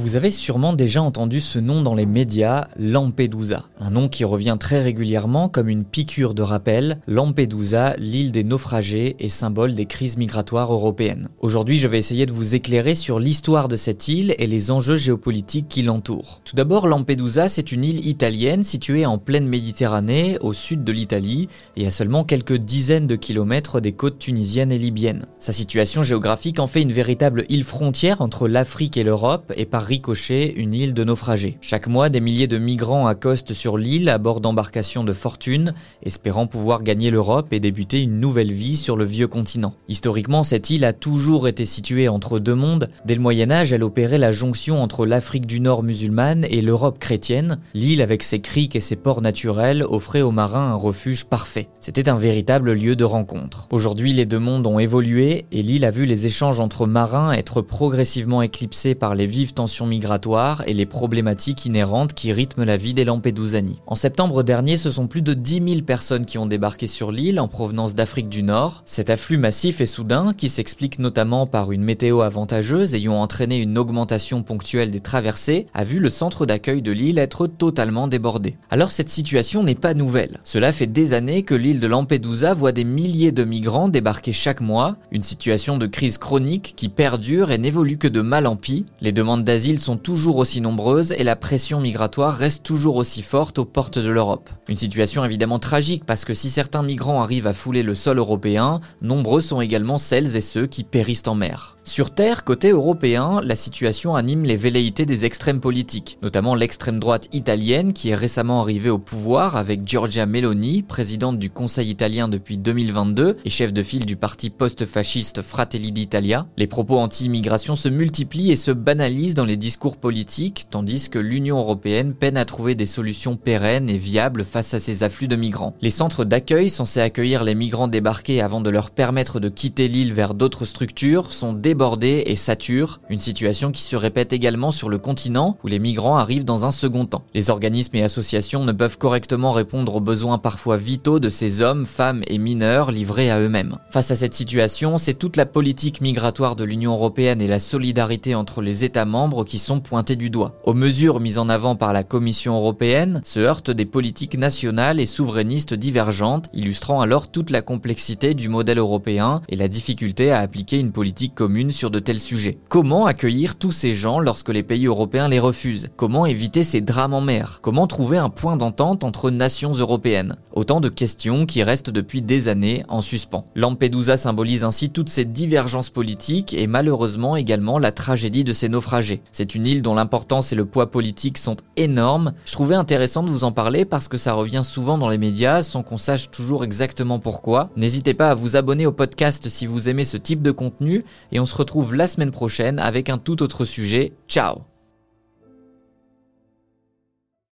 Vous avez sûrement déjà entendu ce nom dans les médias, Lampedusa, un nom qui revient très régulièrement comme une piqûre de rappel. Lampedusa, l'île des naufragés et symbole des crises migratoires européennes. Aujourd'hui, je vais essayer de vous éclairer sur l'histoire de cette île et les enjeux géopolitiques qui l'entourent. Tout d'abord, Lampedusa, c'est une île italienne située en pleine Méditerranée, au sud de l'Italie, et à seulement quelques dizaines de kilomètres des côtes tunisiennes et libyennes. Sa situation géographique en fait une véritable île frontière entre l'Afrique et l'Europe, et par ricochet une île de naufragés. Chaque mois, des milliers de migrants accostent sur l'île à bord d'embarcations de fortune, espérant pouvoir gagner l'Europe et débuter une nouvelle vie sur le vieux continent. Historiquement, cette île a toujours été située entre deux mondes. Dès le Moyen Âge, elle opérait la jonction entre l'Afrique du Nord musulmane et l'Europe chrétienne. L'île, avec ses criques et ses ports naturels, offrait aux marins un refuge parfait. C'était un véritable lieu de rencontre. Aujourd'hui, les deux mondes ont évolué et l'île a vu les échanges entre marins être progressivement éclipsés par les vives tensions migratoires et les problématiques inhérentes qui rythment la vie des Lampedusani. En septembre dernier, ce sont plus de 10 000 personnes qui ont débarqué sur l'île en provenance d'Afrique du Nord. Cet afflux massif et soudain, qui s'explique notamment par une météo avantageuse ayant entraîné une augmentation ponctuelle des traversées, a vu le centre d'accueil de l'île être totalement débordé. Alors cette situation n'est pas nouvelle. Cela fait des années que l'île de Lampedusa voit des milliers de migrants débarquer chaque mois, une situation de crise chronique qui perdure et n'évolue que de mal en pis. Les demandes d'asile sont toujours aussi nombreuses et la pression migratoire reste toujours aussi forte aux portes de l'Europe. Une situation évidemment tragique parce que si certains migrants arrivent à fouler le sol européen, nombreux sont également celles et ceux qui périssent en mer. Sur Terre, côté européen, la situation anime les velléités des extrêmes politiques, notamment l'extrême droite italienne qui est récemment arrivée au pouvoir avec Giorgia Meloni, présidente du Conseil italien depuis 2022 et chef de file du parti post-fasciste Fratelli d'Italia. Les propos anti-immigration se multiplient et se banalisent dans les discours politiques, tandis que l'Union européenne peine à trouver des solutions pérennes et viables face à ces afflux de migrants. Les centres d'accueil censés accueillir les migrants débarqués avant de leur permettre de quitter l'île vers d'autres structures sont débordés et saturent, une situation qui se répète également sur le continent où les migrants arrivent dans un second temps. Les organismes et associations ne peuvent correctement répondre aux besoins parfois vitaux de ces hommes, femmes et mineurs livrés à eux-mêmes. Face à cette situation, c'est toute la politique migratoire de l'Union européenne et la solidarité entre les États membres qui sont pointés du doigt. Aux mesures mises en avant par la Commission européenne se heurtent des politiques nationales et souverainistes divergentes, illustrant alors toute la complexité du modèle européen et la difficulté à appliquer une politique sur de tels sujets. Comment accueillir tous ces gens lorsque les pays européens les refusent? Comment éviter ces drames en mer? Comment trouver un point d'entente entre nations européennes? Autant de questions qui restent depuis des années en suspens. Lampedusa symbolise ainsi toutes ces divergences politiques et malheureusement également la tragédie de ces naufragés. C'est une île dont l'importance et le poids politique sont énormes. Je trouvais intéressant de vous en parler parce que ça revient souvent dans les médias sans qu'on sache toujours exactement pourquoi. N'hésitez pas à vous abonner au podcast si vous aimez ce type de contenu et on se retrouve la semaine prochaine avec un tout autre sujet. Ciao